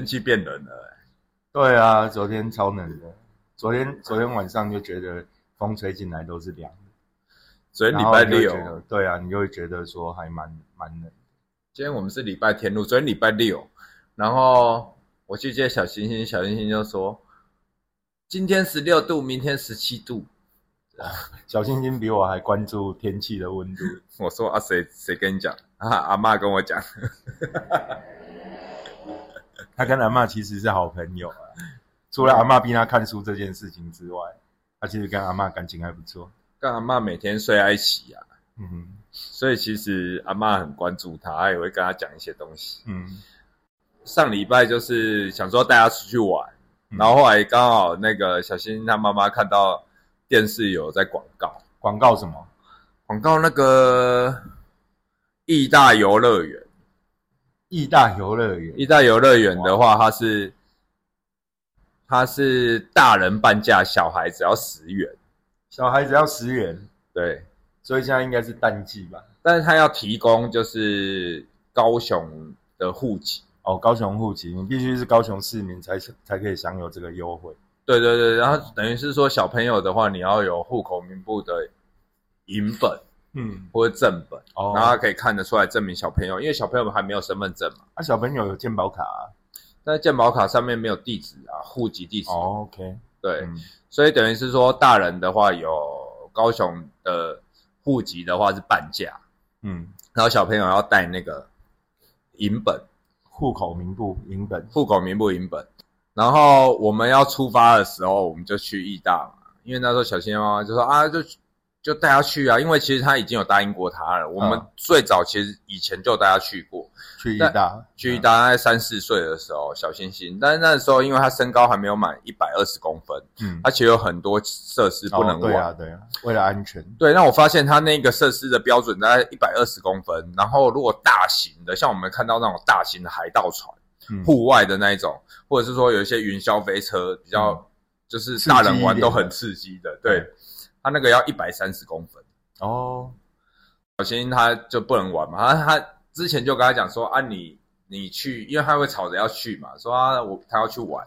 天气变冷了、对啊，昨天超冷的，昨天昨天晚上就觉得风吹进来都是凉的。昨天礼拜六对啊，你就会觉得说还蛮蛮冷。今天我们是礼拜天录，昨天礼拜六，然后我去接小星星，小星星就说今天十六度，明天十七度。小星星比我还关注天气的温度。我说啊，谁谁跟你讲啊？阿妈跟我讲，他跟阿嬷其实是好朋友啊，除了阿嬷逼他看书这件事情之外，他其实跟阿嬷感情还不错。跟阿妈每天睡在一起啊，嗯哼所以其实阿妈很关注他，她也会跟他讲一些东西。嗯，上礼拜就是想说带他出去玩，嗯然后后来刚好那个小新他妈妈看到电视有在广告，广告什么？广告那个义大游乐园，义大游乐园。义大游乐园的话，它是它是大人半价，小孩只要十元，小孩子要十元，对，所以现在应该是淡季吧？但是他要提供就是高雄的户籍。哦，高雄户籍，你必须是高雄市民才才可以享有这个优惠。对对对，然后等于是说小朋友的话，你要有户口名簿的影本嗯，或者正本，哦，然后他可以看得出来证明小朋友，因为小朋友还没有身份证嘛，啊，小朋友有健保卡啊。但是健保卡上面没有地址啊，户籍地址。哦，OK，对，嗯所以等于是说大人的话有高雄的户籍的话是半价，嗯，然后小朋友要带那个银本，户口名簿银本。户口名簿银本。然后我们要出发的时候，我们就去义大嘛，因为那时候小新妈妈就说啊，就就带他去啊，因为其实他已经有答应过他了。我们嗯最早其实以前就带他去过，去义大，去义大大概三四岁的时候，小星星。但是那时候因为他身高还没有满一百二十公分，嗯，他其实有很多设施不能玩。哦对啊，对啊，为了安全，对，那我发现他那个设施的标准大概一百二十公分，然后如果大型的，像我们看到那种大型的海盗船，嗯，户外的那一种，或者是说有一些云霄飞车，比较、嗯。就是大人玩都很刺激的，对，它那个要一百三十公分，哦，小新他就不能玩嘛，他他之前就跟他讲说啊你你去，因为他会吵着要去嘛，说啊我他要去玩。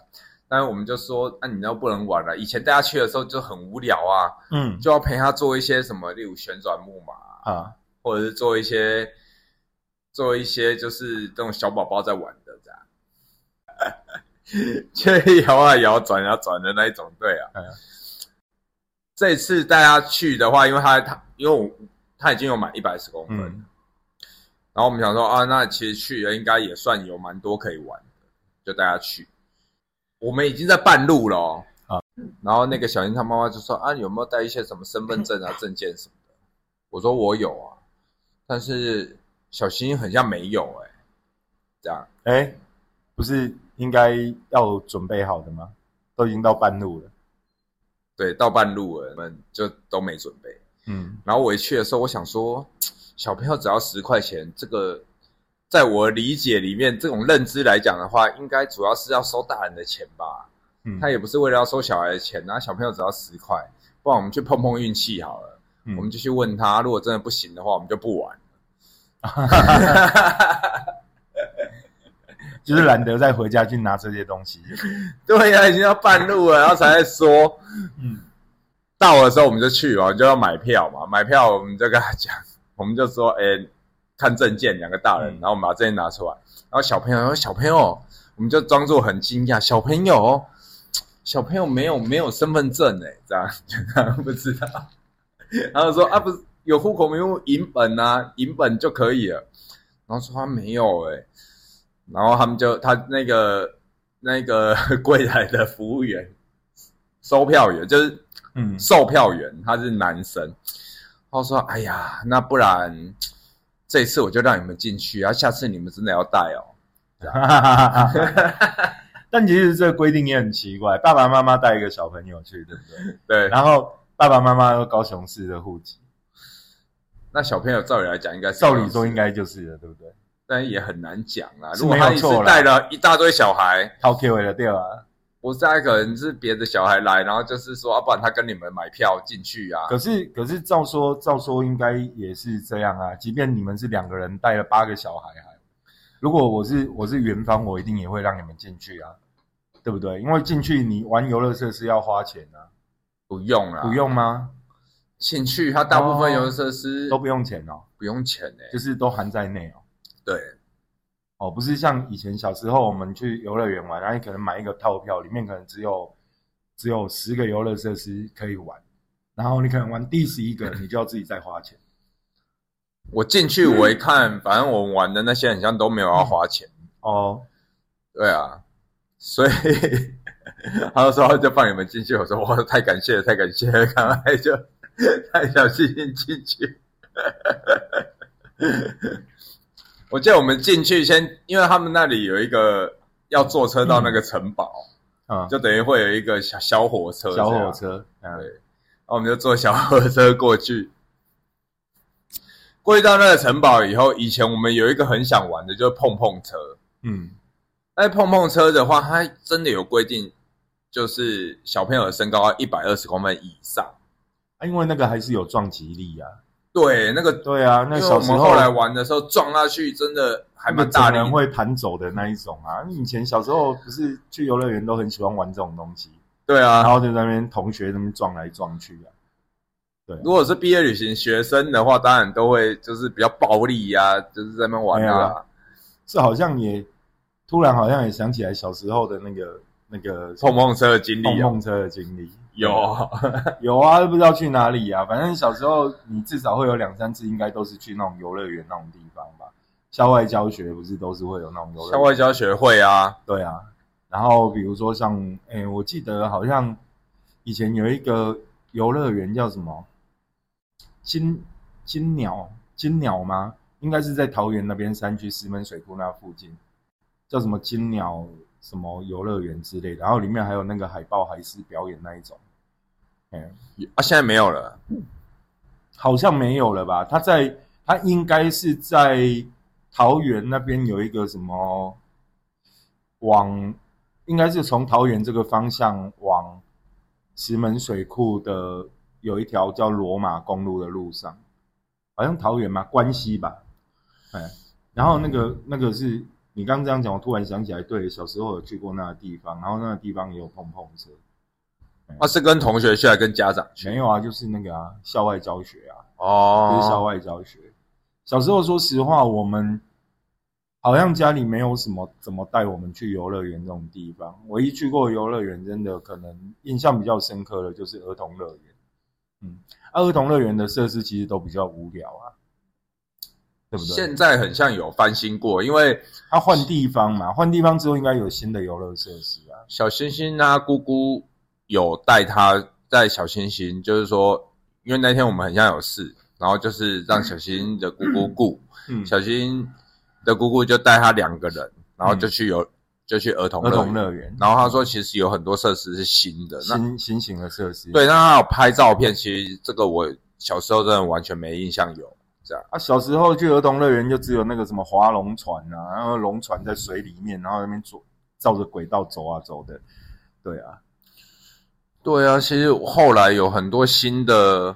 但是我们就说，那、你那不能玩了。以前带他去的时候就很无聊啊，嗯，就要陪他做一些什么，例如旋转木马啊，啊，或者是做一些做一些就是这种小宝宝在玩的这样，就摇啊摇、转啊转的那一种，对啊。嗯这次带他去的话，因为他他因为我他已经有满一百十公分，嗯然后我们想说啊，那其实去了应该也算有蛮多可以玩的，就带他去。我们已经在半路了、哦、啊，然后那个小英他妈妈就说啊，有没有带一些什么身份证啊、证件什么的？我说我有啊，但是小新很像没有哎、这样哎，不是应该要准备好的吗？都已经到半路了，对，到半路了，我们就都没准备。嗯，然后我一去的时候，我想说，小朋友只要十块钱，这个在我理解里面，这种认知来讲的话，应该主要是要收大人的钱吧。嗯他也不是为了要收小孩的钱，然后小朋友只要十块，不然我们去碰碰运气好了。嗯我们就去问他，如果真的不行的话，我们就不玩。就是懒得再回家去拿这些东西，对呀、已经要半路了，然后才在说，嗯，到的时候我们就去嘛，就要买票嘛，买票我们就跟他讲，我们就说，哎、看证件，两个大人，嗯。然后我们把证件拿出来，然后小朋友说，小朋友，我们就装作很惊讶，小朋友，小朋友没有没有身份证哎，这样不知道，然后说啊，不是有户口名簿影本啊，影本就可以了，然后说他没有哎，然后他们就他那个那个 柜台的服务员，收票员就是嗯，售票员，他是男生。他说：“哎呀，那不然这次我就让你们进去啊，下次你们真的要带哦。但其实这个规定也很奇怪，爸爸妈妈带一个小朋友去，对不对？”对，然后爸爸妈妈都高雄市的户籍，那小朋友照理来讲应该是照理说应，该就是了，对不对？但也很难讲啦。如果他一次带了一大堆小孩，掏 Q 的对啊。我下一个人是别的小孩来，然后就是说，要、啊不然他跟你们买票进去啊。可是可是照说照说应该也是这样啊，即便你们是两个人带了八个小孩，还如果我是我是园方，我一定也会让你们进去啊，对不对？因为进去你玩游乐设施要花钱啊，不用啦，不用吗？进去，它大部分哦游乐设施都不用钱哦，不用钱诶、就是都含在内哦。对，哦，不是像以前小时候我们去游乐园玩，然后你可能买一个套票，里面可能只有只有十个游乐设施可以玩，然后你可能玩第十一个，你就要自己再花钱。我进去我一看，反正我玩的那些好像都没有要花钱。哦，对啊，所以 他就说他就放你们进去，我说哇，太感谢了，太感谢了，赶快就 太小心心进去。我记得我们进去先，因为他们那里有一个要坐车到那个城堡，嗯，就等于会有一个小小火车，小火，车，嗯对，然后我们就坐小火车过去。过去到那个城堡以后，以前我们有一个很想玩的，就是碰碰车。嗯，那碰碰车的话，它真的有规定，就是小朋友的身高要一百二十公分以上。啊，因为那个还是有撞击力啊。对，那个对啊，那小时候们后来玩的时候撞下去，真的还蛮大力人。会弹走的那一种啊。以前小时候不是去游乐园都很喜欢玩这种东西，对啊，然后就在那边同学那边撞来撞去啊。对啊，如果是毕业旅行学生的话，当然都会就是比较暴力呀、就是在那边玩。啊这好像也突然好像也想起来小时候的那个那个碰碰车的经历啊，碰碰车的经历。有 有啊，不知道去哪里啊。反正小时候你至少会有两三次，应该都是去那种游乐园那种地方吧。校外教学不是都是会有那种游乐园校外教学会啊，对啊，然后比如说像，诶，我记得好像以前有一个游乐园叫什么金金鸟金鸟吗？应该是在桃园那边山区石门水库那附近，叫什么金鸟什么游乐园之类的，然后里面还有那个海豹海狮表演那一种，哎，啊，现在没有了。好像没有了吧？他在他应该是在桃园那边有一个什么往，应该是从桃园这个方向往石门水库的有一条叫罗马公路的路上，好像桃园嘛，关西吧，哎，然后那个那个是你刚刚这样讲，我突然想起来，对，小时候有去过那个地方，然后那个地方也有碰碰车。啊，是跟同学去还是跟家长去？没有啊，就是那个啊，校外教学啊，哦，就是校外教学。小时候说实话，我们好像家里没有什么怎么带我们去游乐园这种地方。唯一去过游乐园，真的可能印象比较深刻的就是儿童乐园。嗯，啊，儿童乐园的设施其实都比较无聊啊，对不对？现在很像有翻新过，因为它换地方嘛，换地方之后应该有新的游乐设施啊。小星星啊，姑姑有带他在小星星，就是说，因为那天我们很像有事，然后就是让小星星的姑姑顾，嗯，小星的姑姑就带他两个人，然后就去游，就去儿童儿童。乐园，然后他说，其实有很多设施是新的，那新新型的设施。对，那他有拍照片，其实这个我小时候真的完全没印象有这样。啊，小时候去儿童乐园就只有那个什么划龙船啊，然后龙船在水里面，然后那边走照着轨道走啊走的，对啊，对啊，其实后来有很多新的，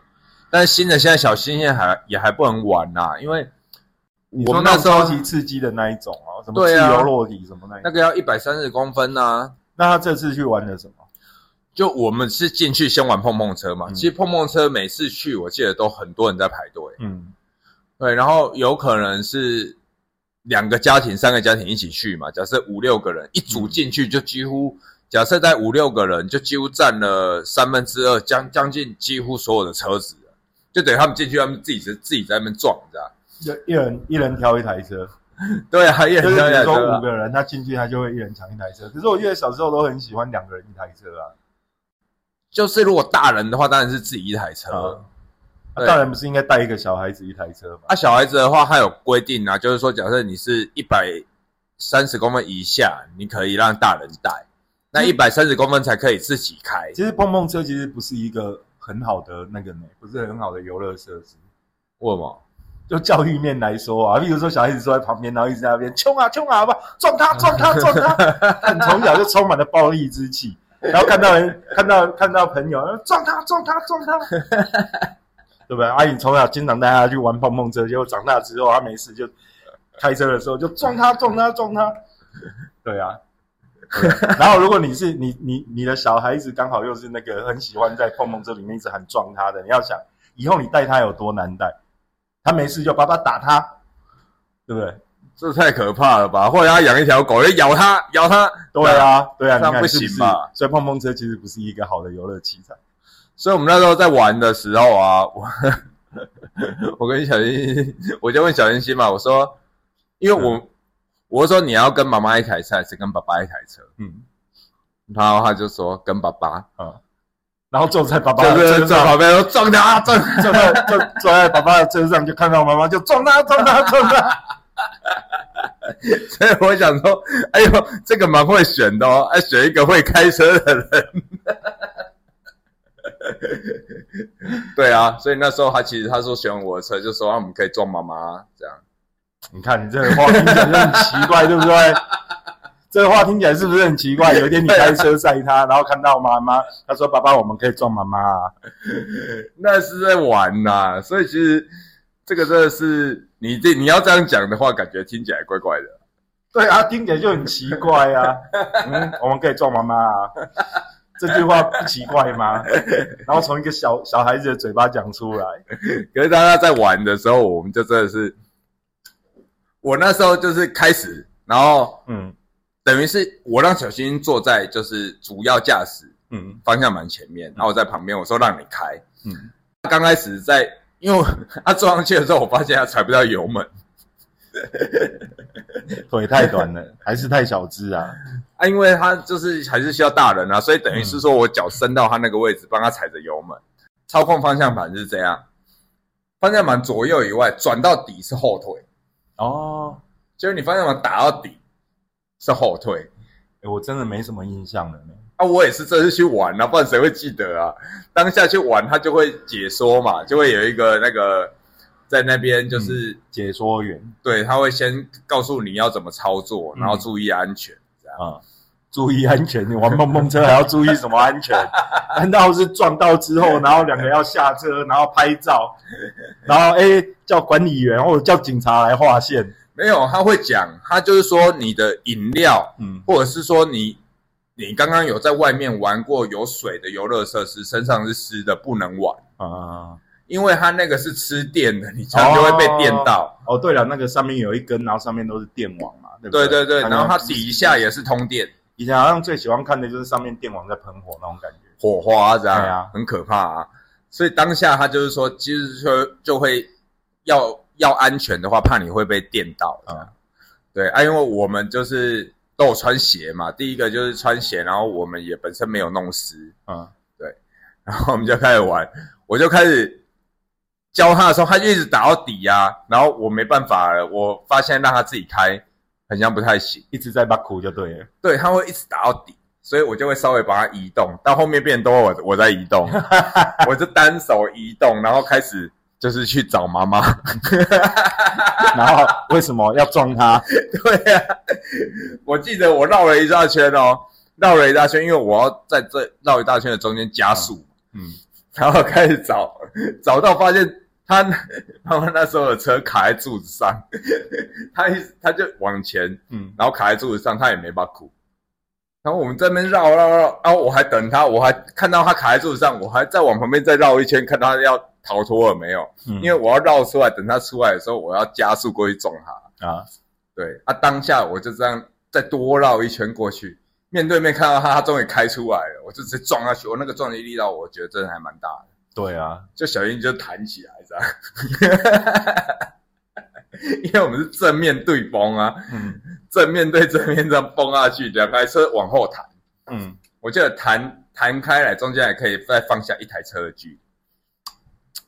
但是新的现在小星星还也还不能玩呐、因为你我们那时候超级刺激的那一种啊，什么自由落体什么那个要一百三十公分呐、那他这次去玩的什么？就我们是进去先玩碰碰车嘛，嗯其实碰碰车每次去，我记得都很多人在排队。嗯对，然后有可能是两个家庭、三个家庭一起去嘛。假设五六个人一组进去，就几乎、假设在五六个人，就几乎占了三分之二，将将近几乎所有的车子就等于他们进去，他们自己是自己在那边撞，你知道？就一人一人挑一台车，对啊，也就是比如很说五个人，他进去他就会一人抢一台车。可是我记得小时候都很喜欢两个人一台车啊，就是如果大人的话，当然是自己一台车。啊啊对当然不是应该带一个小孩子一台车吗？啊，小孩子的话，他有规定啊，就是说，假设你是一百三十公分以下，你可以让大人带，那一百三十公分才可以自己开。其实碰碰车其实不是一个很好的那个呢，不是很好的游乐设施。为什么？就教育面来说啊，比如说小孩子坐在旁边，然后一直在那边冲啊冲啊，不撞他撞他撞他，但从小就充满了暴力之气，然后看到人看到看到朋友撞他撞他撞他，对不对？阿颖从小经常带他去玩碰碰车，结果长大之后他没事就开车的时候就撞他 撞他撞他，对啊。然后如果你是你你你的小孩子刚好又是那个很喜欢在碰碰车里面一直很撞他的，你要想以后你带他有多难带，他没事就爸爸打他，对不对？这太可怕了吧？或者他养一条狗，就咬他，咬他。对啊，对啊，这样不行嘛所以碰碰车其实不是一个好的游乐器材。所以我们那时候在玩的时候啊，我 我跟小星，我就问小星星嘛，我说，因为我、我是说你要跟妈妈一台车还是跟爸爸一台车？嗯然后他就说跟爸爸，啊，然后坐在爸爸的车上，旁边说撞他撞撞。在坐坐在爸爸的车上，就看到妈妈就撞他撞他 撞他。所以我想说，哎呦，这个蛮会选的哦，哎，选一个会开车的人。对啊，所以那时候他其实他说喜欢我的车，就说、啊、我们可以撞妈妈这样。你看你这个话听起来就很奇怪，对不对？这个话听起来是不是很奇怪？有一天你开车载他，然后看到妈妈，他说：“爸爸，我们可以撞妈妈啊。那是在玩呐、所以其实这个真的是你这你要这样讲的话，感觉听起来怪怪的。”对啊，听起来就很奇怪啊。嗯，我们可以撞妈妈啊。这句话不奇怪吗？然后从一个小小孩子的嘴巴讲出来，可是大家在玩的时候，我们就真的是，我那时候就是开始，然后嗯。等于是我让小新坐在就是主要驾驶嗯。方向盘前面，然后我在旁边，我说让你开。嗯，刚开始在，因为他坐上去的时候，我发现他踩不到油门 腿太短了，还是太小只啊？啊，因为他就是还是需要大人啊，所以等于是说我脚伸到他那个位置，帮他踩着油门，操控方向盘是这样，方向盘左右以外转到底是后退，哦，就是你方向盘打到底是后退。诶我真的没什么印象了呢。啊，我也是这次去玩啊，不然谁会记得啊？当下去玩，他就会解说嘛，就会有一个那个在那边就是、解说员对，他会先告诉你要怎么操作，嗯然后注意安全。这样啊，注意安全！你玩碰碰车还要注意什么安全？难道是撞到之后，然后两个要下车，然后拍照，然后哎叫管理员或者叫警察来划线？没有，他会讲，他就是说你的饮料，嗯或者是说你你刚刚有在外面玩过有水的游乐设施，身上是湿的，不能玩，啊因为它那个是吃电的，你这样就会被电到。哦，对了，那个上面有一根，然后上面都是电网嘛，对不对对对对，然后它它底下也是通电。以前好像最喜欢看的就是上面电网在喷火那种感觉。火花这样，对啊很可怕啊。所以当下他就是说，其实说就会要要安全的话，怕你会被电到。啊对啊，因为我们就是都有穿鞋嘛，第一个就是穿鞋，然后我们也本身没有弄湿，嗯然后我们就开始玩，我就开始教他的时候，他就一直打到底呀、然后我没办法了，我发现让他自己开，好像不太行。一直在把苦就对了。对，他会一直打到底，所以我就会稍微把它移动，到后面变成都我我在移动，我就单手移动，然后开始就是去找妈妈。然后为什么要撞他？对呀、我记得我绕了一大圈哦，绕了一大圈，因为我要在这绕一大圈的中间加速，嗯然后开始找，找到发现他 他们那时候的车卡在柱子上，他一他就往前，嗯然后卡在柱子上，他也没把苦。然后我们这边绕绕绕，然后我还等他，我还看到他卡在柱子上，我还再往旁边再绕一圈，看他要逃脱了没有。嗯，因为我要绕出来，等他出来的时候，我要加速过去撞他。啊对啊，当下我就这样再多绕一圈过去，面对面看到他，他终于开出来了，我就直接撞下去。我那个撞击力道，我觉得真的还蛮大的。对啊，就小心就弹起来这样，因为我们是正面对崩啊，嗯正面对正面这样崩下去，两台车往后弹，嗯我记得弹弹开来，中间还可以再放下一台车的距离，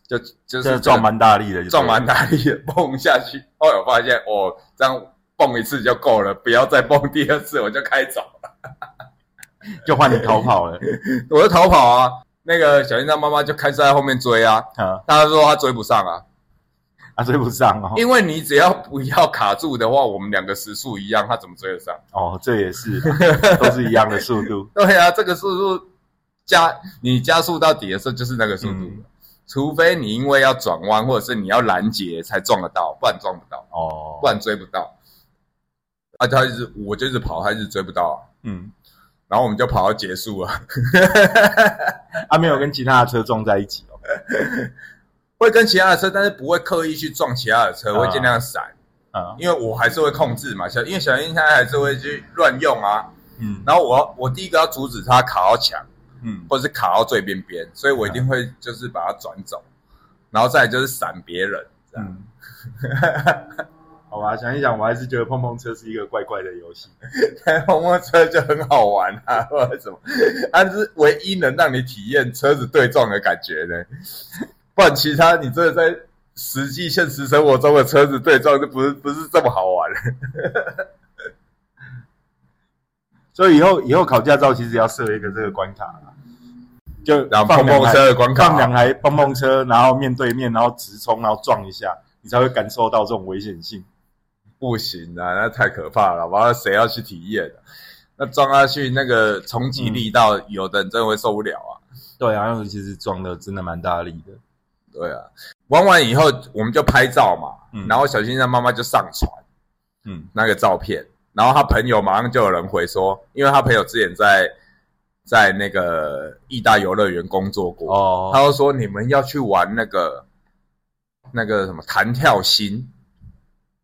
就就是撞蛮大力的，撞蛮大力的，蹦下去。后来我发现，哦，这样蹦一次就够了，不要再蹦第二次，我就开走了，就换你逃跑了 我就逃跑啊。那个小英他妈妈就开始在后面追啊，啊。他说他追不上啊，他追不上哦。因为你只要不要卡住的话，我们两个时速一样，他怎么追得上？哦，这也是都是一样的速度，对啊，这个速度加你加速到底的时候就是那个速度，嗯。除非你因为要转弯或者是你要拦截才撞得到，不然撞不到，哦。不，然追不到。啊，他一直我就一直跑，他一直追不到啊，嗯，然后我们就跑到结束了。啊，没有跟其他的车撞在一起哦。会跟其他的车，但是不会刻意去撞其他的车，啊会尽量闪，啊，因为我还是会控制嘛。小因为小英他还是会去乱用啊，嗯然后我我第一个要阻止他卡到墙，嗯，或者是卡到最边边，所以我一定会就是把它转走，然后再来就是闪别人，这样。嗯，好吧，想一想，我还是觉得碰碰车是一个怪怪的游戏。开碰碰车就很好玩啊，或者什么，它是唯一能让你体验车子对撞的感觉的，不然其他你真的在实际现实生活中的车子对撞就不是不是这么好玩。所以以后以后考驾照其实要设一个这个关卡啦，就然后碰碰车的关卡放两台碰碰车，然后面对面，然后直冲，然后撞一下，你才会感受到这种危险性。不行啊，那太可怕了，完了谁要去体验啊？那撞下去那个冲击力道，有的人真的会受不了啊。对啊，因为其实撞的真的蛮大力的。对啊，玩完以后我们就拍照嘛，嗯然后小新的妈妈就上传嗯那个照片，然后他朋友马上就有人回说，因为他朋友之前在在那个意大游乐园工作过，哦，他就说你们要去玩那个那个什么弹跳星，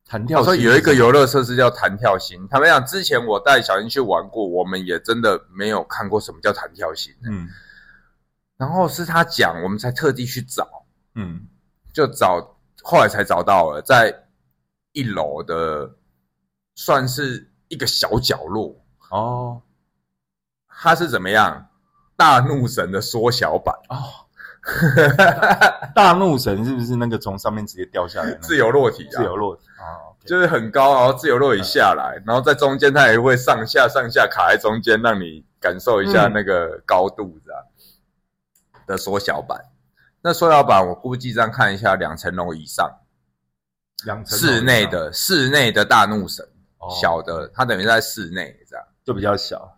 弹跳机他说有一个游乐设施叫弹跳型，他们讲之前我带小英去玩过，我们也真的没有看过什么叫弹跳型，嗯。然后是他讲，我们才特地去找。嗯。就找，后来才找到了，在一楼的算是一个小角落，哦。它是怎么样？大怒神的缩小版，哦，大怒神是不是那个从上面直接掉下来那个？自由落体啊，自由落体。啊，就是很高，然后自由落体下来，然后在中间它也会上下上下卡在中间，让你感受一下嗯那个高度，这样、的缩小版。那缩小版我估计这样看一下，两层楼以上，两层楼室内的室内的大怒神，哦小的，它等于在室内这样。就比较小。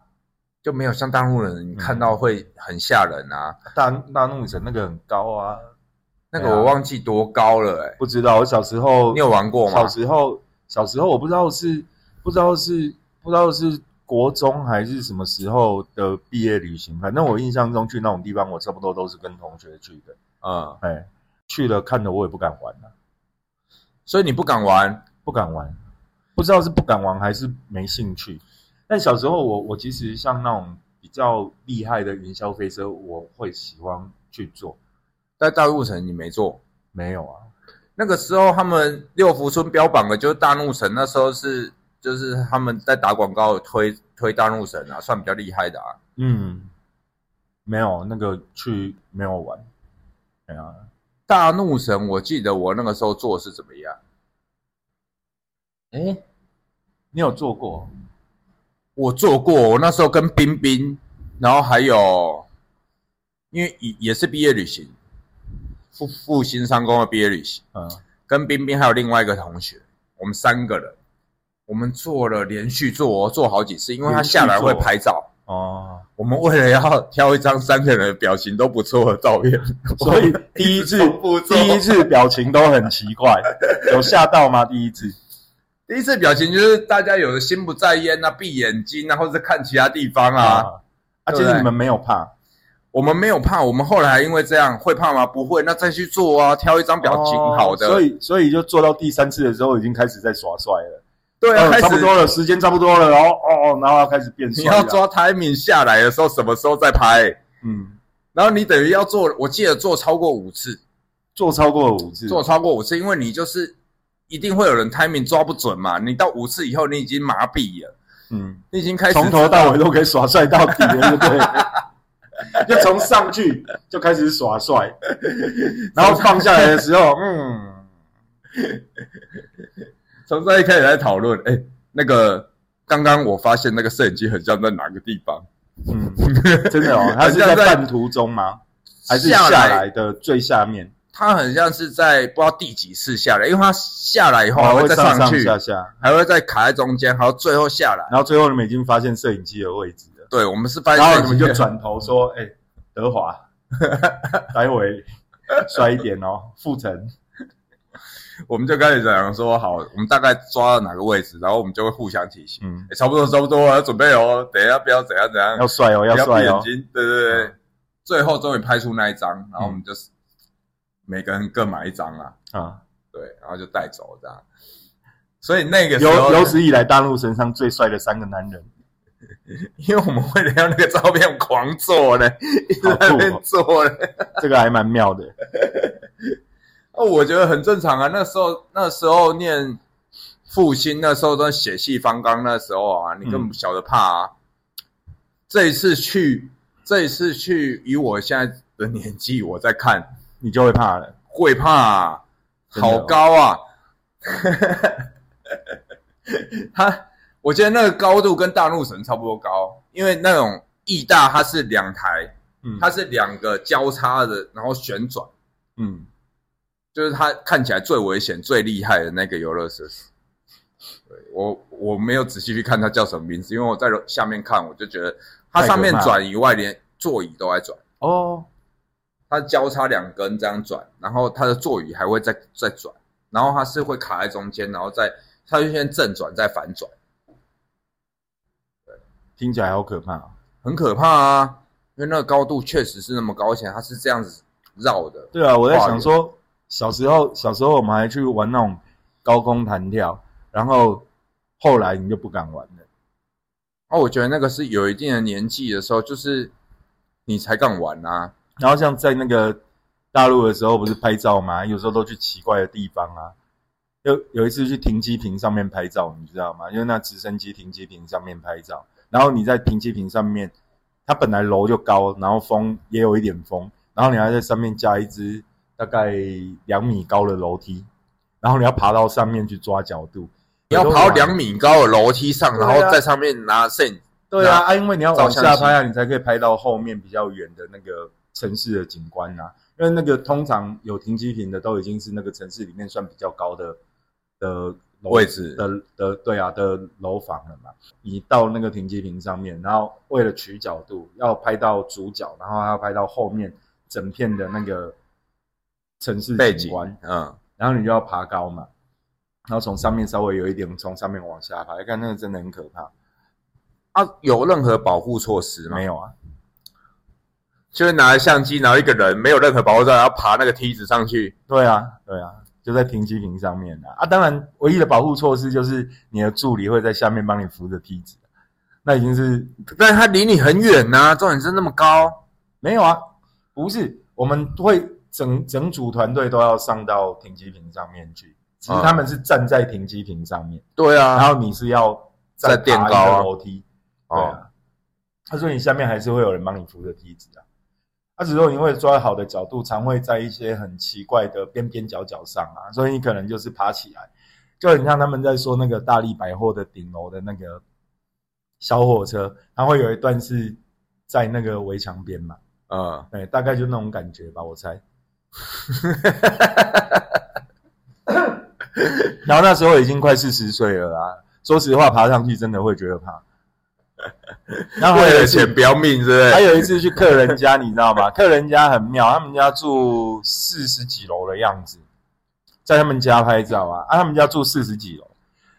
就没有像大陆人，你看到会很吓人啊。大大怒神那个很高啊，那个我忘记多高了、欸，不知道我小时候你有玩过吗小？时候小时候我不知道是不知道是不知道是国中还是什么时候的毕业旅行，反正我印象中去那种地方，我差不多都是跟同学去的。嗯，哎，去了看的我也不敢玩了、所以你不敢玩，不敢玩，不知道是不敢玩还是没兴趣。但小时候我我其实像那种比较厉害的云霄飞车，我会喜欢去做。在大陆城你没做。没有啊，那个时候他们六福村标榜的就是大怒城，那时候是就是他们在打广告推推大怒城啊，算比较厉害的啊。嗯，没有那个去没有玩。哎呀、大怒神，我记得我那个时候做是怎么样？哎，你有做过？我做过，我那时候跟冰冰，然后还有，因为也也是毕业旅行，复复兴商工的毕业旅行。嗯，跟冰冰还有另外一个同学，我们三个人，我们做了连续做哦，做好几次，因为他下来会拍照。哦，我们为了要挑一张三个人的表情都不错的照片，所以第一次第一次表情都很奇怪，有吓到吗？第一次？第一次表情就是大家有的心不在焉啊，闭眼睛啊，或者是看其他地方啊。啊，其实你们没有怕，我们没有怕，我们后来还因为这样会怕吗？不会，那再去做啊，挑一张表情好的。哦所以所以就做到第三次的时候，已经开始在耍帅了。对啊，哦差不多了，时间差不多了，然后哦哦，然后要开始变帅。你要抓 timing 下来的时候，什么时候再拍？嗯，然后你等于要做，我记得做超过五次。做超过五次，做超过五次，因为你就是一定会有人 timing 抓不准嘛。你到五次以后，你已经麻痹了，嗯，你已经开始从头到尾都可以耍帅到底了，对不对？就从上去就开始耍帅，然后放下来的时候，嗯，从这一开始在讨论，哎，那个刚刚我发现那个摄影机很像在哪个地方，嗯，真的哦，它是在半途中吗？还是下来的最下面？它很像是在不知道第几次下来，因为它下来以后还哦，会再上去，下下，还会再卡在中间，还有最后下来。然后最后你们已经发现摄影机的位置了，对，我们是发现然后摄影机你们就转头说：“哎，德华，待会帅一点哦，傅成。我们就开始讲说，好，我们大概抓到哪个位置，然后我们就会互相提醒，嗯，诶差不多，差不多，要准备哦，等一下不要怎样怎样，要帅哦，要帅哦。眼睛，对对对。最后终于拍出那一张，然后我们就是每个人各买一张啊，啊，对，然后就带走这样。所以那个时候有有史以来大陆身上最帅的三个男人，因为我们为了要那个照片狂做呢，一直在那边做呢。这个还蛮妙的。哦，我觉得很正常啊。那时候那时候念复兴，那时候都血气方刚，那时候啊，你更不晓得怕啊。这一次去，这一次去，以我现在的年纪，我在看你就会怕了。会怕、啊，好高啊！他，我觉得那个高度跟大怒神差不多高，因为那种义大它是两台，嗯，它是两个交叉的，然后旋转，嗯，就是它看起来最危险、最厉害的那个游乐设施。对我我没有仔细去看它叫什么名字，因为我在下面看，我就觉得它上面转以外，连座椅都在转。哦，它交叉两根这样转，然后它的座椅还会再再转，然后它是会卡在中间，然后再它就先正转再反转，听起来好可怕哦。很可怕啊！因为那个高度确实是那么高，而且它是这样子绕的。对啊，我在想说，小时候小时候我们还去玩那种高空弹跳，然后后来你就不敢玩了。哦，我觉得那个是有一定的年纪的时候，就是你才敢玩啊。然后像在那个大陆的时候，不是拍照吗？有时候都去奇怪的地方啊。有有一次去停机坪上面拍照，你知道吗？因为那直升机停机坪上面拍照，然后你在停机坪上面，它本来楼就高，然后风也有一点风，然后你还在上面加一只大概两米高的楼梯，然后你要爬到上面去抓角度，你要爬到两米高的楼梯上，然后在上面拿摄影。对啊，啊，因为你要往下拍啊，你才可以拍到后面比较远的那个城市的景观啊。因为那个通常有停机坪的，都已经是那个城市里面算比较高的的楼位置的的对啊的楼房了嘛。你到那个停机坪上面，然后为了取角度，要拍到主角，然后还要拍到后面整片的那个城市背景嗯，然后你就要爬高嘛，然后从上面稍微有一点从上面往下爬，看那个真的很可怕。啊，有任何保护措施吗？没，有啊，就是拿着相机，然后一个人没有任何保护罩，然后爬那个梯子上去。对啊，对啊，就在停机坪上面啊。啊，当然，唯一的保护措施就是你的助理会在下面帮你扶着梯子，那已经是但是它离你很远呐、重点是那么高。没有啊，不是，我们会整整组团队都要上到停机坪上面去，其实他们是站在停机坪上面，对啊，然后你是要再垫高楼梯，对哦，啊，他说你下面还是会有人帮你扶着梯子啊。他只是说你会抓好的角度，常会在一些很奇怪的边边角角上啊，所以你可能就是爬起来，就很像他们在说那个大力百货的顶楼的那个小火车，它会有一段是在那个围墙边嘛，嗯，对，大概就那种感觉吧，我猜。然后那时候已经快四十岁了啦，说实话，爬上去真的会觉得怕。然后为了钱不要命，是不是？还有一次去客人家，你知道吗？客人家很妙，他们家住四十几楼的样子，在他们家拍照啊，啊，他们家住四十几楼，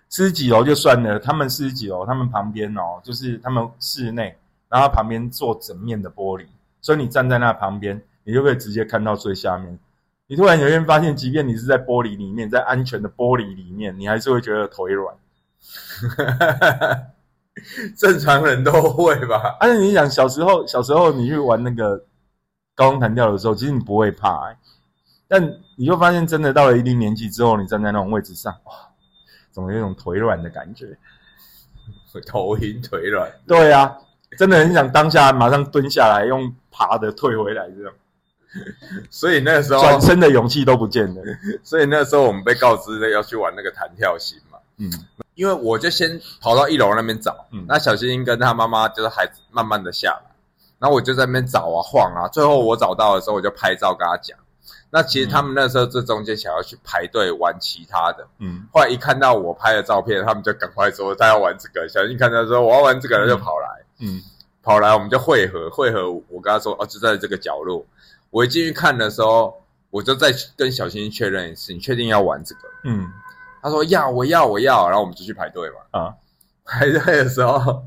四十几楼就算了，他们四十几楼，他们旁边哦，就是他们室内，然后旁边做整面的玻璃，所以你站在那旁边，你就可以直接看到最下面。你突然有一天发现，即便你是在玻璃里面，在安全的玻璃里面，你还是会觉得腿软。正常人都会吧？而且你想，小时候小时候你去玩那个高空弹跳的时候，其实你不会怕、欸，但你就发现，真的到了一定年纪之后，你站在那种位置上，哇，怎么有一种腿软的感觉。头晕腿软。对啊，真的很想当下马上蹲下来，用爬的退回来，这样所以那个时候，转身的勇气都不见了。所以那时候我们被告知的要去玩那个弹跳型嘛。嗯，因为我就先跑到一楼那边找，嗯那小星星跟他妈妈就是孩子慢慢的下来，然后我就在那边找啊晃啊，最后我找到的时候我就拍照跟他讲。那其实他们那时候这中间想要去排队玩其他的，嗯，后来一看到我拍的照片，他们就赶快说他要玩这个。小星看到说我要玩这个，他就跑来，嗯，跑来我们就汇合，汇合我跟他说哦就在这个角落。我一进去看的时候，我就再跟小星星确认一次，你确定要玩这个？嗯他说要，我要，我要，然后我们就去排队嘛。啊，排队的时候，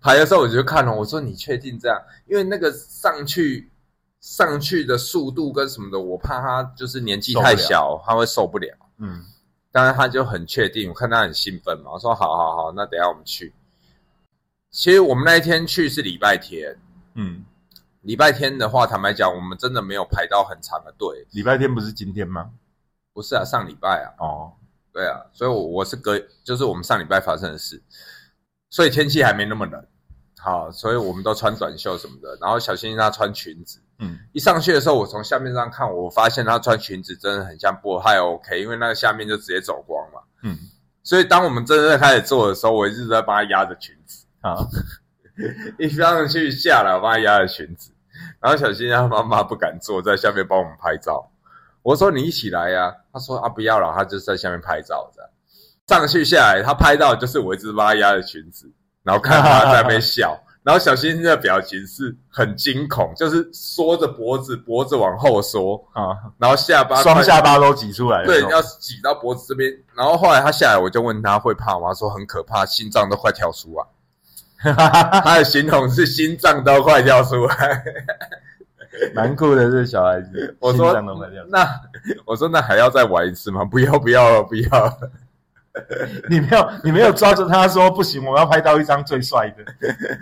排的时候我就看了，我说你确定这样？因为那个上去上去的速度跟什么的，我怕他就是年纪太小，他会受不了。嗯当然他就很确定，我看他很兴奋嘛，我说好好好，那等一下我们去。其实我们那一天去是礼拜天，嗯，礼拜天的话，坦白讲，我们真的没有排到很长的队。礼拜天不是今天吗？不是啊，上礼拜啊，哦，对啊，所以我我是隔，就是我们上礼拜发生的事，所以天气还没那么冷，好，所以我们都穿短袖什么的，然后小星星她穿裙子，嗯。一上去的时候，我从下面上看，我发现她穿裙子真的很像波害 OK，因为那个下面就直接走光嘛，嗯。所以当我们真正开始做的时候，我一直在帮她压着裙子，啊，一上去下来，我帮她压着裙子，然后小星星她妈妈不敢坐，在下面帮我们拍照。我说你一起来呀、他说啊不要了，他就在下面拍照这样。上去下来，他拍到就是我一直帮她压的裙子，然后看他在那边笑，然后小星星的表情是很惊恐，就是缩着脖子，脖子往后缩，啊，然后下巴双下巴都挤出来了。对，要挤到脖子这边。然后后来他下来，我就问他会怕吗？他说很可怕，心脏都快跳出来。他的形容是心脏都快跳出来。蛮酷的，这个小孩子。我说那我说那还要再玩一次吗？不要不要了，不要了。你没有，你没有抓着他说不行，我要拍到一张最帅的。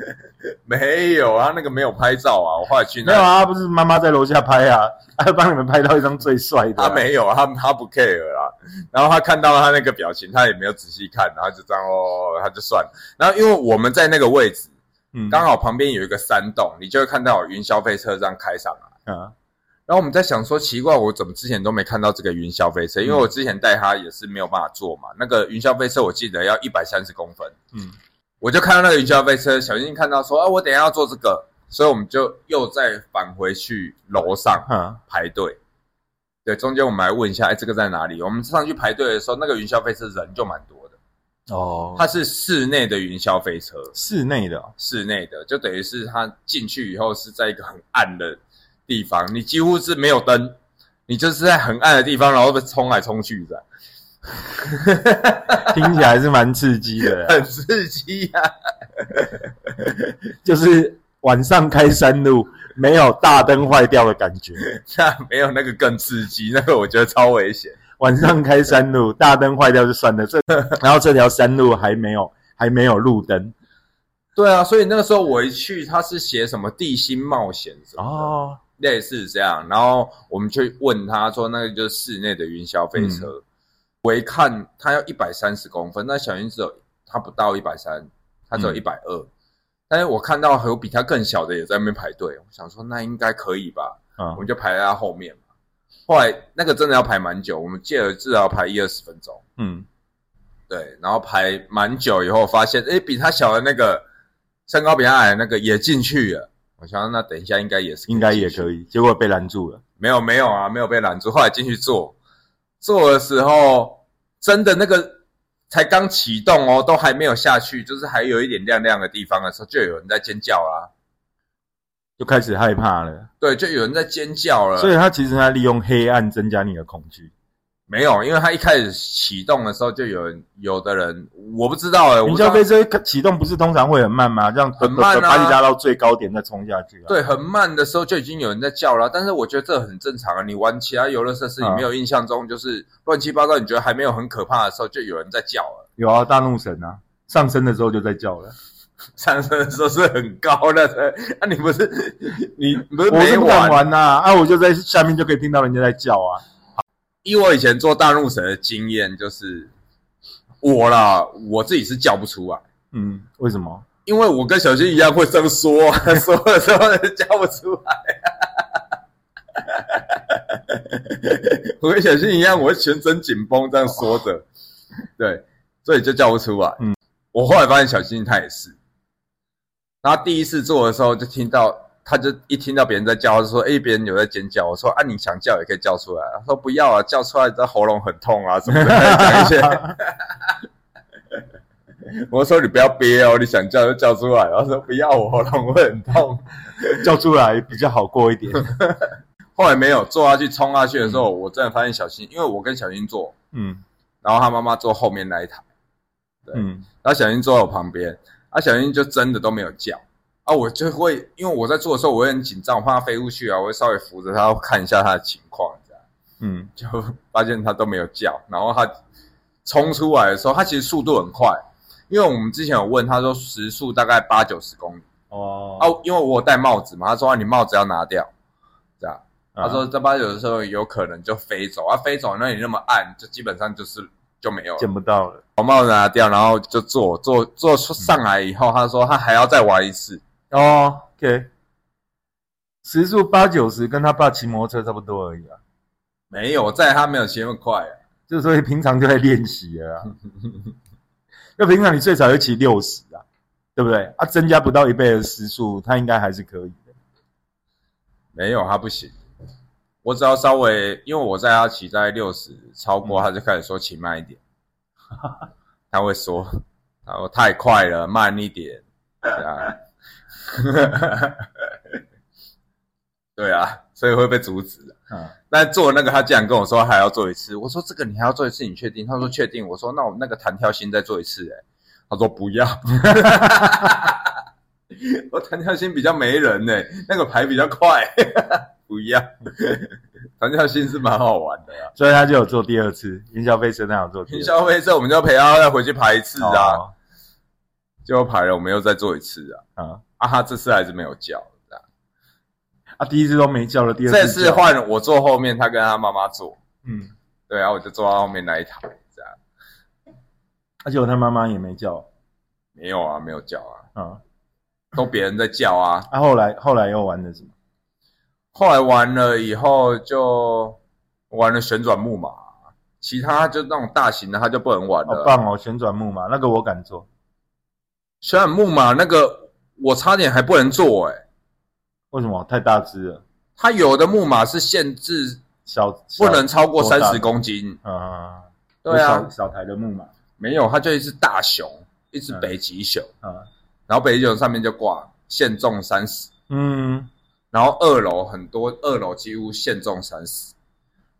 没有啊，那个没有拍照啊。我后来去那没有啊，不是妈妈在楼下拍啊，她帮你们拍到一张最帅的啊、他没有啊，他他不 care 啦。然后他看到他那个表情，他也没有仔细看，然后就这样哦，他就算了。然后因为我们在那个位置，嗯，刚好旁边有一个山洞，你就会看到有云霄飞车这样开上来。啊，然后我们在想说，奇怪，我怎么之前都没看到这个云霄飞车？因为我之前带他也是没有办法坐嘛。那个云霄飞车我记得要一百三十公分，嗯我就看到那个云霄飞车，小心看到说啊，我等一下要坐这个，所以我们就又再返回去楼上哈，排队。对，中间我们来问一下，哎，这个在哪里？我们上去排队的时候，那个云霄飞车人就蛮多的，哦，它是室内的云霄飞车，室内的哦室内的，就等于是它进去以后是在一个很暗的地方，你几乎是没有灯，你就是在很暗的地方，然后被冲来冲去的，听起来是蛮刺激的，很刺激啊！就是晚上开山路没有大灯坏掉的感觉。那没有那个更刺激，那个我觉得超危险。晚上开山路，大灯坏掉就算了，这 然后这条山路还没有还没有路灯对啊，所以那个时候我一去，他是写什么地心冒险什么类似这样。然后我们去问他说，那个就是室内的云霄飞车。我一看，它要一百三十公分，那小云只有它不到一百三，它只有一百二。但是我看到还有比它更小的也在那边排队，我想说那应该可以吧，嗯我嗯们就排在它后面嘛。后来那个真的要排蛮久，我们借了至少要排一二十分钟。嗯，对，然后排蛮久以后，发现诶比他小的那个身高比他矮的那个也进去了。我想那等一下应该也是应该也可以，结果被拦住了。没有没有啊，没有被拦住。后来进去坐，坐的时候真的那个才刚启动哦，都还没有下去，就是还有一点亮亮的地方的时候，就有人在尖叫啦。就开始害怕了，对，就有人在尖叫了。所以他其实他利用黑暗增加你的恐惧。没有，因为他一开始启动的时候，就有人有的人我不知道哎、我云霄飞车启动不是通常会很慢吗？这样很慢啊把你拉到最高点再冲下去啊。对，很慢的时候就已经有人在叫了，但是我觉得这很正常啊。你玩其他游乐设施，你啊没有印象中就是乱七八糟，你觉得还没有很可怕的时候，就有人在叫了。有啊，大怒神啊，上升的时候就在叫了。上升的时候是很高的，啊，你不是你不是没玩敢玩呐、啊，我就在下面就可以听到人家在叫啊。以我以前做大怒神的经验，就是我啦，我自己是叫不出来，嗯，为什么？因为我跟小新一样会伸缩啊，缩的时候叫不出来、我跟小新一样，我会全身紧绷这样缩着，对，所以就叫不出来。嗯，我后来发现小新他也是，他第一次做的时候就听到，他就一听到别人在叫，就说：“哎、别人有在尖叫。”我说：“啊，你想叫也可以叫出来。”他说：“不要啊，叫出来这喉咙很痛啊，什么的，讲一些。”我说：“你不要憋哦，你想叫就叫出来。”他说：“不要，我喉咙会很痛。”叫出来比较好过一点。后来没有坐下去冲下去的时候，我真的发现小新，因为我跟小新坐，嗯然后他妈妈坐后面那一台，对嗯然后小新坐在我旁边，啊，小新就真的都没有叫，啊，我就会因为我在做的时候我会很紧张，我怕它飞出去啊，我会稍微扶着它看一下它的情况，这样。嗯就发现它都没有叫，然后它冲出来的时候，它其实速度很快，因为我们之前有问他说时速大概八九十公里，哦啊，因为我有戴帽子嘛，他说、啊、你帽子要拿掉，这样。啊他说在八九的时候有可能就飞走啊，飞走那里那么暗，就基本上就是就没有了。见不到了。把帽子拿掉，然后就坐坐坐上来以后，他说他还要再玩一次。哦，OK，时速八九十，跟他爸骑摩托车差不多而已啊。没有，在他没有骑那么快、啊。就所以平常就在练习了啊。那平常你最少要骑六十啊，对不对？啊，增加不到一倍的时速，他应该还是可以的。没有，他不行。我只要稍微，因为我在他骑在六十超过，他就开始说骑慢一点。他会说，他说太快了，慢一点。这样 对啊，所以会被阻止的。嗯，但做那个，他竟然跟我说还要做一次。我说这个你还要做一次，你确定？他说确定。我说那我们那个弹跳心再做一次、欸。他说不要。我弹跳心比较没人呢、那个牌比较快，不要。弹跳心是蛮好玩的啊。所以他就有做第二次云霄飞车，那有做云霄飞车我们就陪他再回去排一次啊，哦结果排了我们又再做一次啊。啊啊，他这次还是没有叫。这样啊，第一次都没叫了，第二这次次叫换我坐后面，他跟他妈妈坐。嗯，对啊，我就坐到后面那一台，这样而且我他妈妈也没叫没有啊，没有叫啊，啊。都别人在叫啊。啊，后来后来又玩的什么？后来玩了以后就玩了旋转木马，其他就那种大型的他就不能玩了。好棒哦，旋转木马那个我敢做，旋转木马那个我差点还不能坐哎、为什么？太大只了，它有的木马是限制小不能超过三十公斤。啊。对啊小小台的木马没有，它就一只大熊，一只嗯北极熊，啊，然后北极熊上面就挂限重三十，嗯，然后二楼很多，二楼几乎限重三十，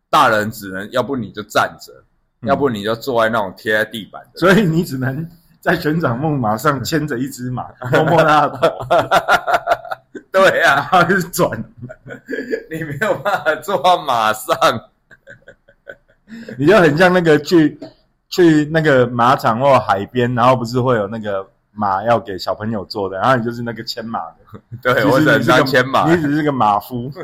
大人只能要不你就站着，嗯要不你就坐在那种贴在地板的。所以你只能在旋转木马上牵着一只马，摸摸它的头，对啊，然后就转。你没有办法坐到马上。你就很像那个去去那个马场或海边，然后不是会有那个马要给小朋友坐的，然后你就是那个牵马的，对其我只是个当牵马，你只是个马夫。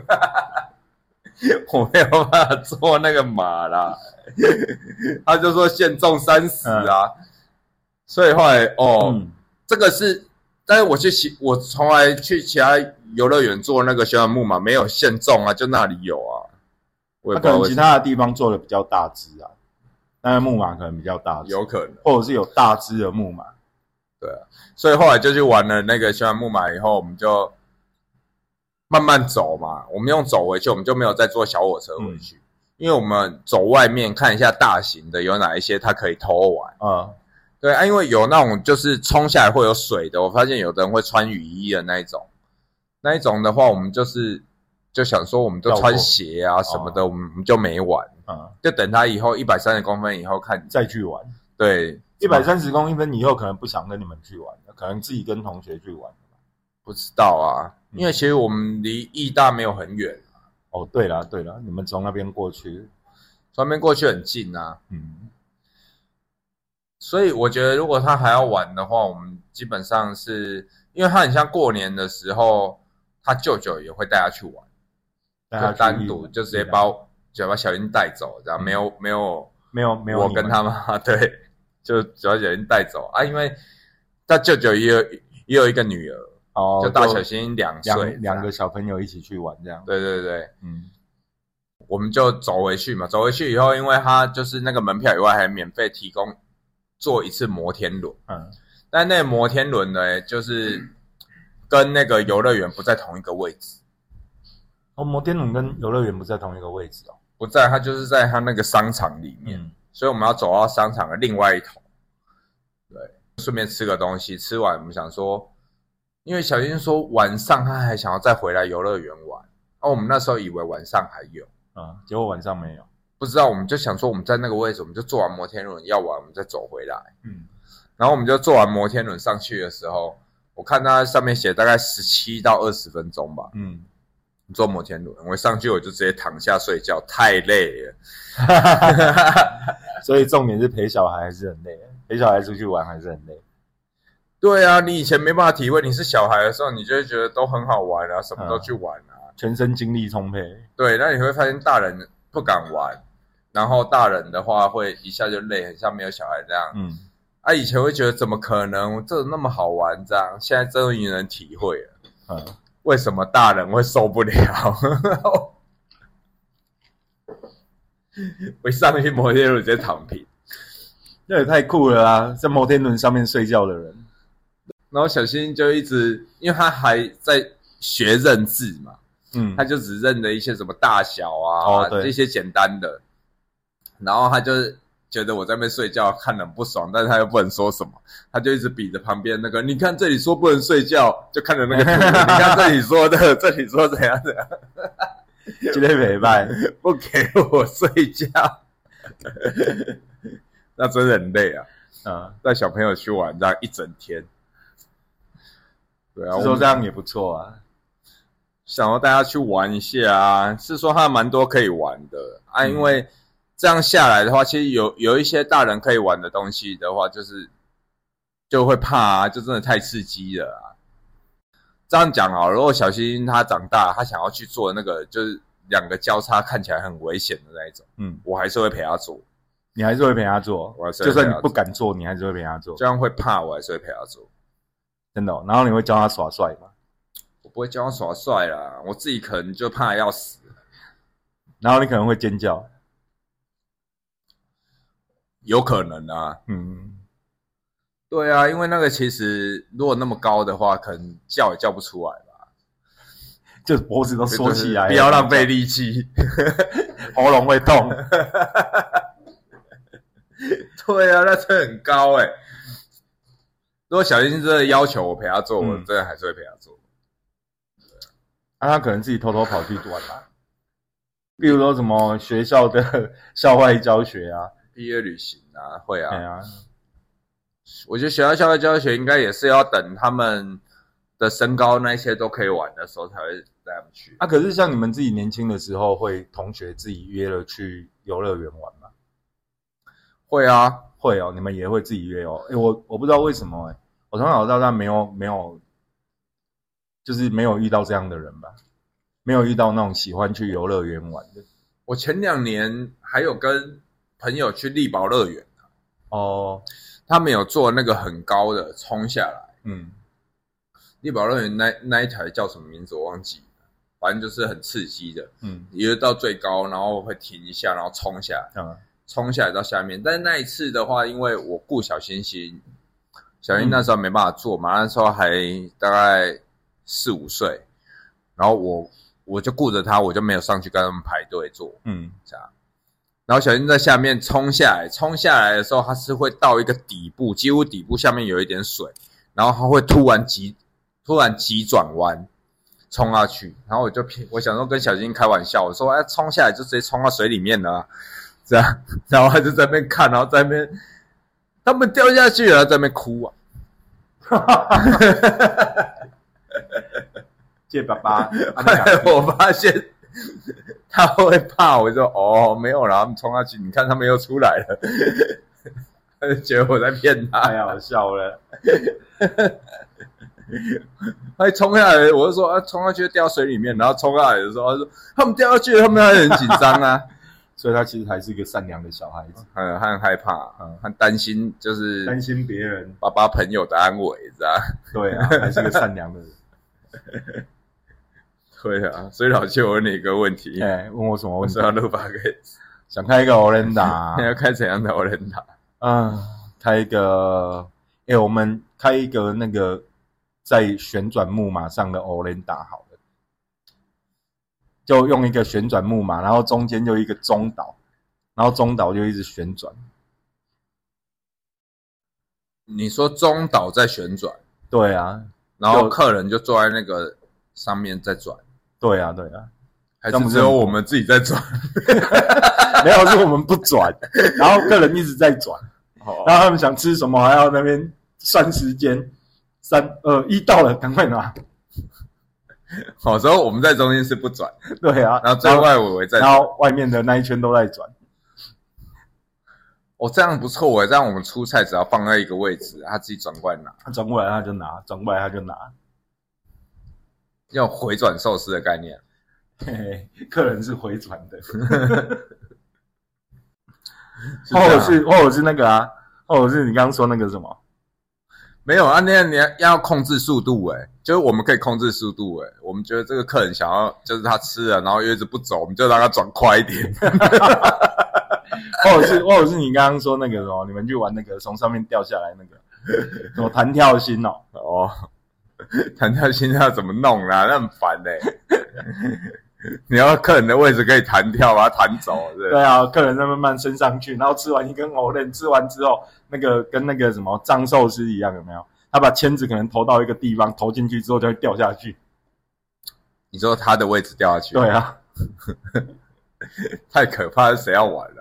我没有办法坐那个马啦。他就说限重三十啊，所以后来哦，嗯，这个是，但是我去其我从来去其他游乐园坐那个旋转木马没有限重啊，就那里有啊。我也那可能其他的地方做的比较大只啊，但是木马可能比较大只，有可能。或者是有大只的木马。所以后来就去玩了那个旋转木马以后，我们就慢慢走嘛。我们用走回去，我们就没有再坐小火车回去，因为我们走外面看一下大型的有哪一些它可以偷玩。啊、对啊，因为有那种就是冲下来会有水的，我发现有的人会穿雨衣的那一种，那一种的话，我们就是就想说，我们就穿鞋啊什么的，我们我们就没玩，啊、就等他以后一百三十公分以后看，再去玩。对，一百三十公分以后可能不想跟你们去玩了，可能自己跟同学去玩。不知道啊，嗯。因为其实我们离义大没有很远，哦，对了对了，你们从那边过去，从那边过去很近啊，嗯，所以我觉得如果他还要玩的话，我们基本上是因为他很像过年的时候，他舅舅也会带他去玩。他单独就直接把我就把小英带走，这样嗯。没有没有没有没有我跟他妈对，就小英带走啊，因为他舅舅也有也有一个女儿，哦，就大小新两岁，两两个小朋友一起去玩这样。对对对，嗯。我们就走回去嘛，走回去以后，因为他就是那个门票以外还免费提供坐一次摩天轮，嗯。但那个摩天轮呢，就是跟那个游乐园不在同一个位置，哦，摩天轮跟游乐园不在同一个位置哦。不在，他就是在他那个商场里面。嗯所以我们要走到商场的另外一头，对，顺便吃个东西。吃完我们想说，因为小英说晚上他还想要再回来游乐园玩，哦，我们那时候以为晚上还有，啊，结果晚上没有。不知道我们就想说我们在那个位置，我们就坐完摩天轮要玩，我们再走回来。嗯，然后我们就坐完摩天轮上去的时候，我看它上面写大概十七到二十分钟吧。嗯，坐摩天轮，我上去我就直接躺下睡觉，太累了。所以重点是陪小孩还是很累，陪小孩出去玩还是很累。对啊，你以前没办法体会，你是小孩的时候，你就会觉得都很好玩啊，什么都去玩啊。全身精力充沛。对，那你会发现大人不敢玩，然后大人的话会一下就累，很像没有小孩这样。嗯，啊，以前会觉得怎么可能，这那么好玩这样，现在终于能体会了，嗯，为什么大人会受不了。我一上去摩天轮直接躺平，那也太酷了啊！在摩天轮上面睡觉的人，然后小新就一直，因为他还在学认字嘛，嗯，他就只认得一些什么大小啊，这些简单的，然后他就是觉得我在那边睡觉看得很不爽，但是他又不能说什么，他就一直比着旁边那个，你看这里说不能睡觉，就看着那个图，你看这里说的，这里说怎样怎样，今天陪伴，不给我睡觉，那真的很累啊，啊，带小朋友去玩这样一整天，对啊，是我们说这样也不错啊。想要带他去玩一下啊，是说他蛮多可以玩的。啊，嗯。因为这样下来的话，其实有有一些大人可以玩的东西的话，就是就会怕啊，就真的太刺激了啊。这样讲啊，如果小星他长大，他想要去做那个就是两个交叉看起来很危险的那一种，嗯，我还是会陪他做，你还是会陪他做。我还，是就算你不敢做，你还是会陪他做，这样会怕，我还是会陪他做。真的哦、然后你会教他耍帅吗？我不会教他耍帅啦，我自己可能就怕要死。然后你可能会尖叫，有可能啊，嗯，对啊，因为那个其实如果那么高的话，可能叫也叫不出来吧，就脖子都缩起来，不要浪费力气。喉咙会痛。对啊，那真的很高哎、如果小新真的要求我陪他做，我嗯真的还是会陪他做。啊，他可能自己偷偷跑去玩啦、例如说什么学校的 校外教学啊，毕业旅行啊，会啊。我觉得学校校外教学应该也是要等他们的身高那些都可以玩的时候才会带他们去。啊，可是像你们自己年轻的时候，会同学自己约了去游乐园玩吗？会啊，会哦，你们也会自己约哦。诶我我不知道为什么诶我从小到大没有没有，就是没有遇到这样的人吧，没有遇到那种喜欢去游乐园玩的。我前两年还有跟朋友去力宝乐园，哦，他们有做那个很高的冲下来。嗯。力宝乐园那那一台叫什么名字我忘记了，反正就是很刺激的，嗯。一直到最高，然后会停一下，然后冲下来，嗯冲下来到下面。但是那一次的话，因为我顾小星星，小星那时候没办法做嘛，那时候还大概四五岁，然后我我就顾着他，我就没有上去跟他们排队坐嗯。这样。然后小心在下面冲下来，冲下来的时候，它是会到一个底部，几乎底部下面有一点水，然后它会突然急，突然急转弯，冲下去。然后我就骗，我想说跟小金开玩笑，我说哎，冲下来就直接冲到水里面了啊、这样。然后他就在那边看，然后在那边他们掉下去了，在那边哭啊。借 爸爸，啊后来我发现 他会怕，我就哦没有啦，他们冲下去，你看他们又出来了，他就觉得我在骗他，太好笑了。他一冲下来，我就说啊，冲下去掉水里面，然后冲下来的时候，他说他们掉下去了，他们还很紧张啊，所以他其实还是一个善良的小孩子，很很害怕，嗯很担心，就是担心别人。爸爸朋友的安危，知道。对啊，还是个善良的人。对啊，所以老七，我问你一个问题，哎、问我什么问题？要录八个，想开一个 Orenda，你要开怎样的我人打？嗯，开一个，哎、我们开一个那个在旋转木马上的 Orenda 好了，就用一个旋转木马，然后中间就一个中岛，然后中岛就一直旋转。你说中岛在旋转，对啊，然后就客人就坐在那个上面在转。对啊，对啊，还是只有我们自己在转？没有，是我们不转，然后客人一直在转，哦然后他们想吃什么还要那边算时间，三二一到了，赶快拿。好，所以我们在中间是不转，对啊，然后最外围围在然后外面的那一圈都在转。哦，这样不错诶，这样我们出菜只要放在一个位置，他自己转过来拿，他转过来他就拿，转过来他就拿。要回转寿司的概念。嘿嘿，客人是回转的，是或者是或者是那个啊，或者是你刚刚说那个什么，没有啊？那样你要要控制速度诶，就是我们可以控制速度诶。我们觉得这个客人想要，就是他吃了，然后又一直不走，我们就让他转快一点。或者是或者是你刚刚说那个什么，你们去玩那个从上面掉下来那个什么弹跳心哦，哦，弹跳心跳怎么弄啦？那很烦嘞、你要客人的位置可以弹跳，把它弹走，是对啊，客人在慢慢升上去，然后吃完一根藕链，吃完之后，那个跟那个什么藏寿司一样，有没有？他把签子可能投到一个地方，投进去之后就会掉下去。你说他的位置掉下去，对，啊，太可怕了，谁要玩了？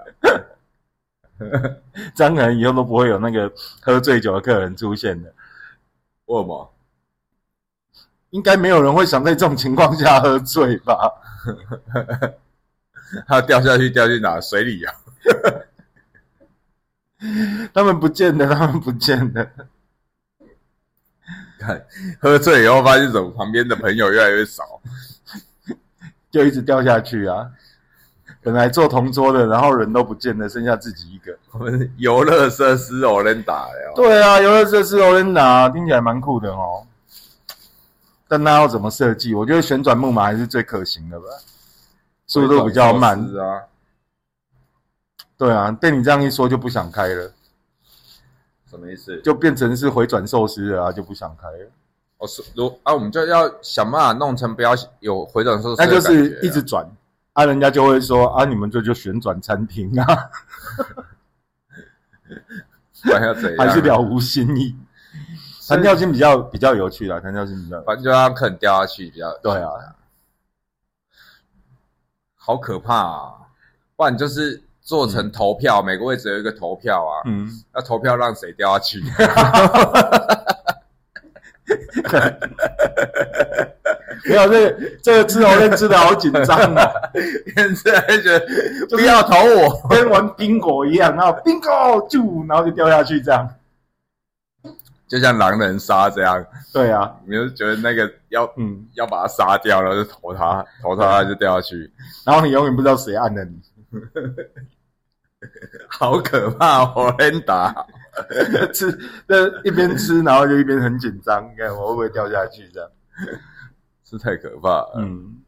这样可能以后都不会有那个喝醉酒的客人出现的。为什么？应该没有人会想在这种情况下喝醉吧？他掉下去掉去哪？水里啊？他们不见得，他们不见得。看喝醉以后发现怎么旁边的朋友越来越少，就一直掉下去啊！本来坐同桌的，然后人都不见了，剩下自己一个。我们游乐设施偶然打了。对啊，游乐设施欧伦达听起来蛮酷的哦。但那要怎么设计？我觉得旋转木马还是最可行的吧，速度比较慢。是啊，对啊，被你这样一说就不想开了，什么意思？就变成是回转寿司了啊，就不想开了。哦，是如啊，我们就要想办法弄成不要有回转寿司那就是一直转啊，人家就会说啊，你们这就旋转餐厅啊，不然要怎样？还是了无新意。弹跳性比较比较有趣啦，弹跳性比较反正就让客人掉下去比较。对啊，好可怕啊！不然就是做成投票，每个位置有一个投票啊，嗯，要投票让谁掉下去。没有这个这个吃藕链吃的好紧张啊，现在就觉得不要投我，跟玩冰果一样，然后 bingo 就然后就掉下去这样。就像狼人杀这样，对啊，你就觉得那个要嗯，要把他杀掉，然后就投他，投他他就掉下去，然后你永远不知道谁按的你，好可怕！我连打，吃那一边吃，然后就一边很紧张，你看我会不会掉下去这样？是太可怕了。嗯，